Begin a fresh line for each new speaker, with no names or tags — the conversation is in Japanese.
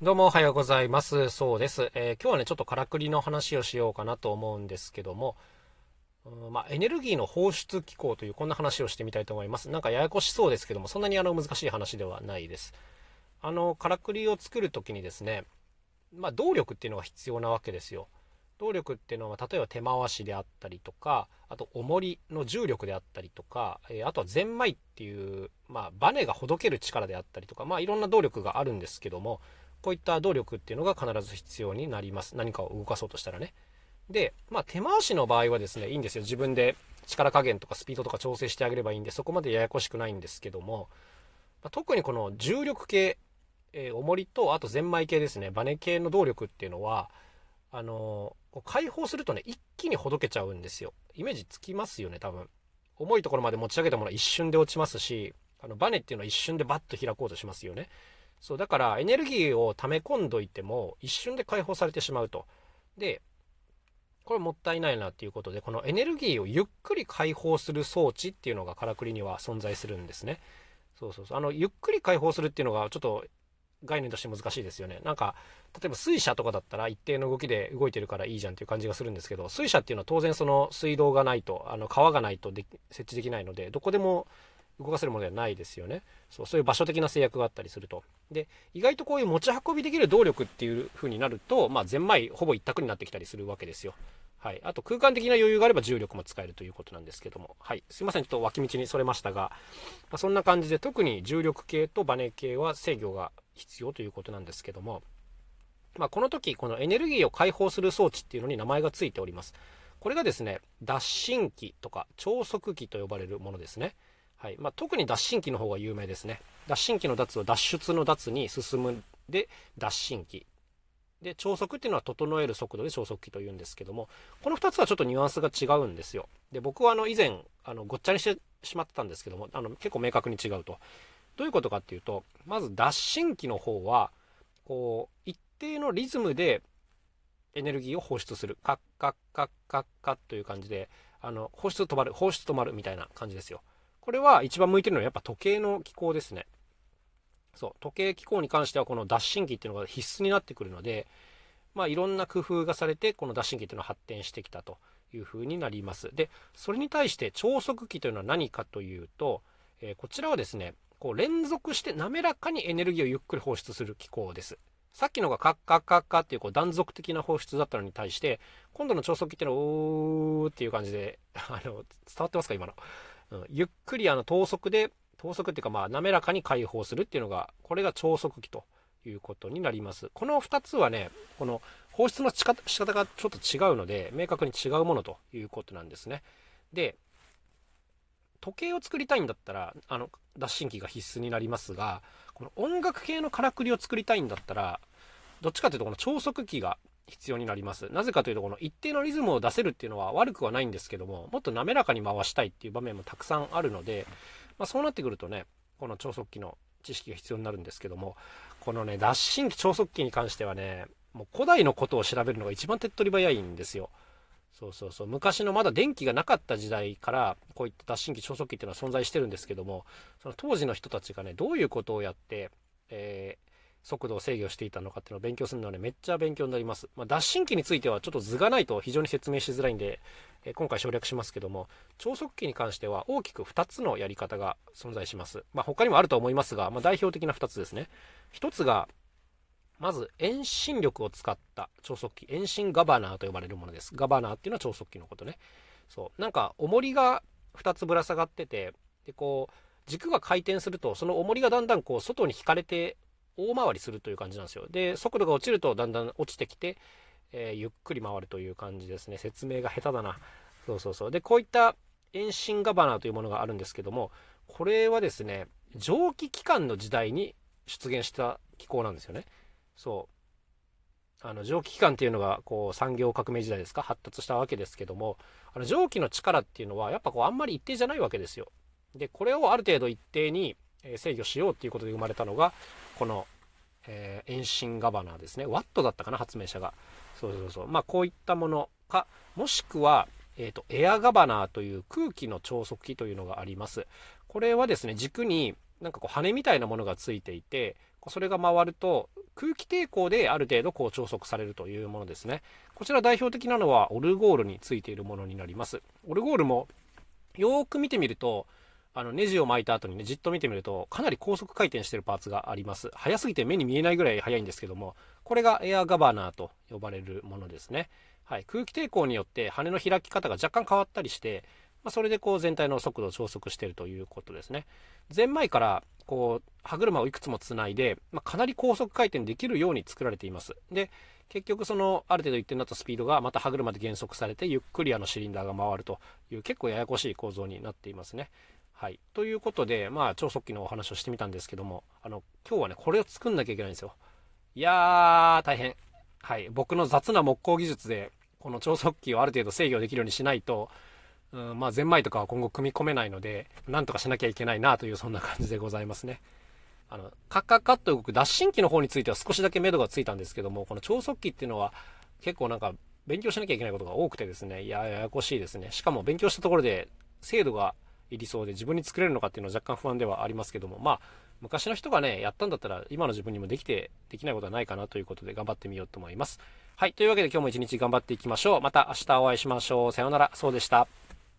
どうもおはようございます。そうです。えー、今日はね、ちょっとからくりの話をしようかなと思うんですけども、うんまあ、エネルギーの放出機構というこんな話をしてみたいと思います。なんかややこしそうですけども、そんなにあの難しい話ではないです。あの、からくりを作るときにですね、まあ、動力っていうのが必要なわけですよ。動力っていうのは、例えば手回しであったりとか、あと重りの重力であったりとか、えー、あとはゼンマイっていう、まあ、バネがほどける力であったりとか、まあ、いろんな動力があるんですけども、こういった動力っていうのが必ず必要になります。何かを動かそうとしたらね。で、まあ手回しの場合はですね、いいんですよ。自分で力加減とかスピードとか調整してあげればいいんで、そこまでややこしくないんですけども、まあ、特にこの重力系、えー、重りと、あとゼンマイ系ですね、バネ系の動力っていうのは、あのー、解放するとね、一気にほどけちゃうんですよ。イメージつきますよね、多分。重いところまで持ち上げたものは一瞬で落ちますし、あのバネっていうのは一瞬でバッと開こうとしますよね。そうだからエネルギーを溜め込んどいても一瞬で解放されてしまうと。でこれもったいないなっていうことでこのエネルギーをゆっくり解放する装置っていうのがからくりには存在するんですね。そうそうそう。あのゆっくり解放するっていうのがちょっと概念として難しいですよね。なんか例えば水車とかだったら一定の動きで動いてるからいいじゃんっていう感じがするんですけど水車っていうのは当然その水道がないとあの川がないと設置できないのでどこでも動かせるものではないですよね。そうそういう場所的な制約があったりすると。で意外とこういう持ち運びできる動力っていう風になると、まあ、ゼンマイほぼ一択になってきたりするわけですよ。はい、あと空間的な余裕があれば重力も使えるということなんですけども、はい、すいません。ちょっと脇道にそれましたが、まあ、そんな感じで特に重力系とバネ系は制御が必要ということなんですけども、まあ、この時このエネルギーを解放する装置っていうのに名前がついております。これがですね脱進機とか超速機と呼ばれるものですね。はいまあ、特に脱進機の方が有名ですね。脱進機の脱を脱出の脱に進むで脱進機。で、超速っていうのは整える速度で超速機というんですけども、この2つはちょっとニュアンスが違うんですよ。で、僕はあの以前、あのごっちゃにしてしまってたんですけども、あの結構明確に違うと。どういうことかっていうと、まず脱進機の方は、こう、一定のリズムでエネルギーを放出する。カッカッカッカッカッという感じで、あの、放出止まる、放出止まるみたいな感じですよ。これは一番向いてるのはやっぱ時計の機構ですね。そう、時計機構に関してはこの脱進機っていうのが必須になってくるので、まあいろんな工夫がされて、この脱進機っていうのは発展してきたというふうになります。で、それに対して超速機というのは何かというと、えー、こちらはですね、こう連続して滑らかにエネルギーをゆっくり放出する機構です。さっきのがカッカッカッカっていうこう断続的な放出だったのに対して、今度の超速機っていうのは、おーっていう感じで、あの、伝わってますか今の？うん、ゆっくりあの等速で、等速っていうかまあ滑らかに解放するっていうのが、これが超速機ということになります。この2つはね、この放出の仕方仕方がちょっと違うので、明確に違うものということなんですね。で、時計を作りたいんだったら、あの、脱進機が必須になりますが、この音楽系のからくりを作りたいんだったら、どっちかというとこの超速機が必要になります。なぜかというと、この一定のリズムを出せるっていうのは悪くはないんですけども、もっと滑らかに回したいっていう場面もたくさんあるので、まあ、そうなってくるとね、この超速機の知識が必要になるんですけども、このね、脱進機超速機に関してはね、もう古代のことを調べるのが一番手っ取り早いんですよ。そうそうそう。昔のまだ電気がなかった時代から、こういった脱進機超速機っていうのは存在してるんですけども、その当時の人たちがね、どういうことをやって、えー速度を制御していたのかっていうのを勉強するのはね、めっちゃ勉強になります。まあ、脱進機についてはちょっと図がないと非常に説明しづらいんで、え今回省略しますけども、超速機に関しては大きく2つのやり方が存在します。まあ、他にもあると思いますが、まあ、代表的な2つですね。1つが、まず遠心力を使った超速機、遠心ガバナーと呼ばれるものです。ガバナーっていうのは超速機のことね。そう。なんか、重りが2つぶら下がってて、で、こう、軸が回転すると、その重りがだんだんこう、外に引かれて大回りするという感じなんですよ。で、速度が落ちるとだんだん落ちてきて、えー、ゆっくり回るという感じですね。説明が下手だな。そうそうそう。で、こういった遠心ガバナーというものがあるんですけども、これはですね、蒸気機関の時代に出現した機構なんですよね。そう。あの蒸気機関っていうのがこう産業革命時代ですか？発達したわけですけどもあの蒸気の力っていうのはやっぱこうあんまり一定じゃないわけですよでこれをある程度一定に制御しようっていうことで生まれたのがこの、えー、遠心ガバナーですね。ワットだったかな、発明者が。そうそうそう。まあ、こういったものか、もしくは、えっ、ー、と、エアガバナーという空気の超速機というのがあります。これはですね、軸になんかこう羽みたいなものがついていて、それが回ると空気抵抗である程度こう調速されるというものですねこちら代表的なのはオルゴールについているものになりますオルゴールもよーく見てみるとあのネジを巻いた後にねじっと見てみるとかなり高速回転してるパーツがあります速すぎて目に見えないぐらい速いんですけどもこれがエアガバナーと呼ばれるものですねはい、空気抵抗によって羽の開き方が若干変わったりして、まあ、それでこう全体の速度を調速しているということですね。ゼンマイからこう歯車をいくつもつないで、まあ、かなり高速回転できるように作られています。で、結局そのある程度一定になったスピードがまた歯車で減速されてゆっくりあのシリンダーが回るという結構ややこしい構造になっていますね。はい。ということで、まあ超速記のお話をしてみたんですけども、あの、今日はね、これを作んなきゃいけないんですよ。いやー、大変。はい。僕の雑な木工技術でこの超速機をある程度制御できるようにしないと、うん、まあ、ゼンマイとかは今後組み込めないので、なんとかしなきゃいけないなという、そんな感じでございますね。あの、カッカッカッと動く脱進機の方については少しだけ目処がついたんですけども、この超速機っていうのは結構なんか勉強しなきゃいけないことが多くてですね、いや、ややこしいですね。しかも勉強したところで精度が理想で自分に作れるのかっていうのは若干不安ではありますけども、まあ、昔の人がね、やったんだったら今の自分にもできて、できないことはないかなということで頑張ってみようと思います。はい。というわけで今日も一日頑張っていきましょう。また明日お会いしましょう。さようなら。そうでした。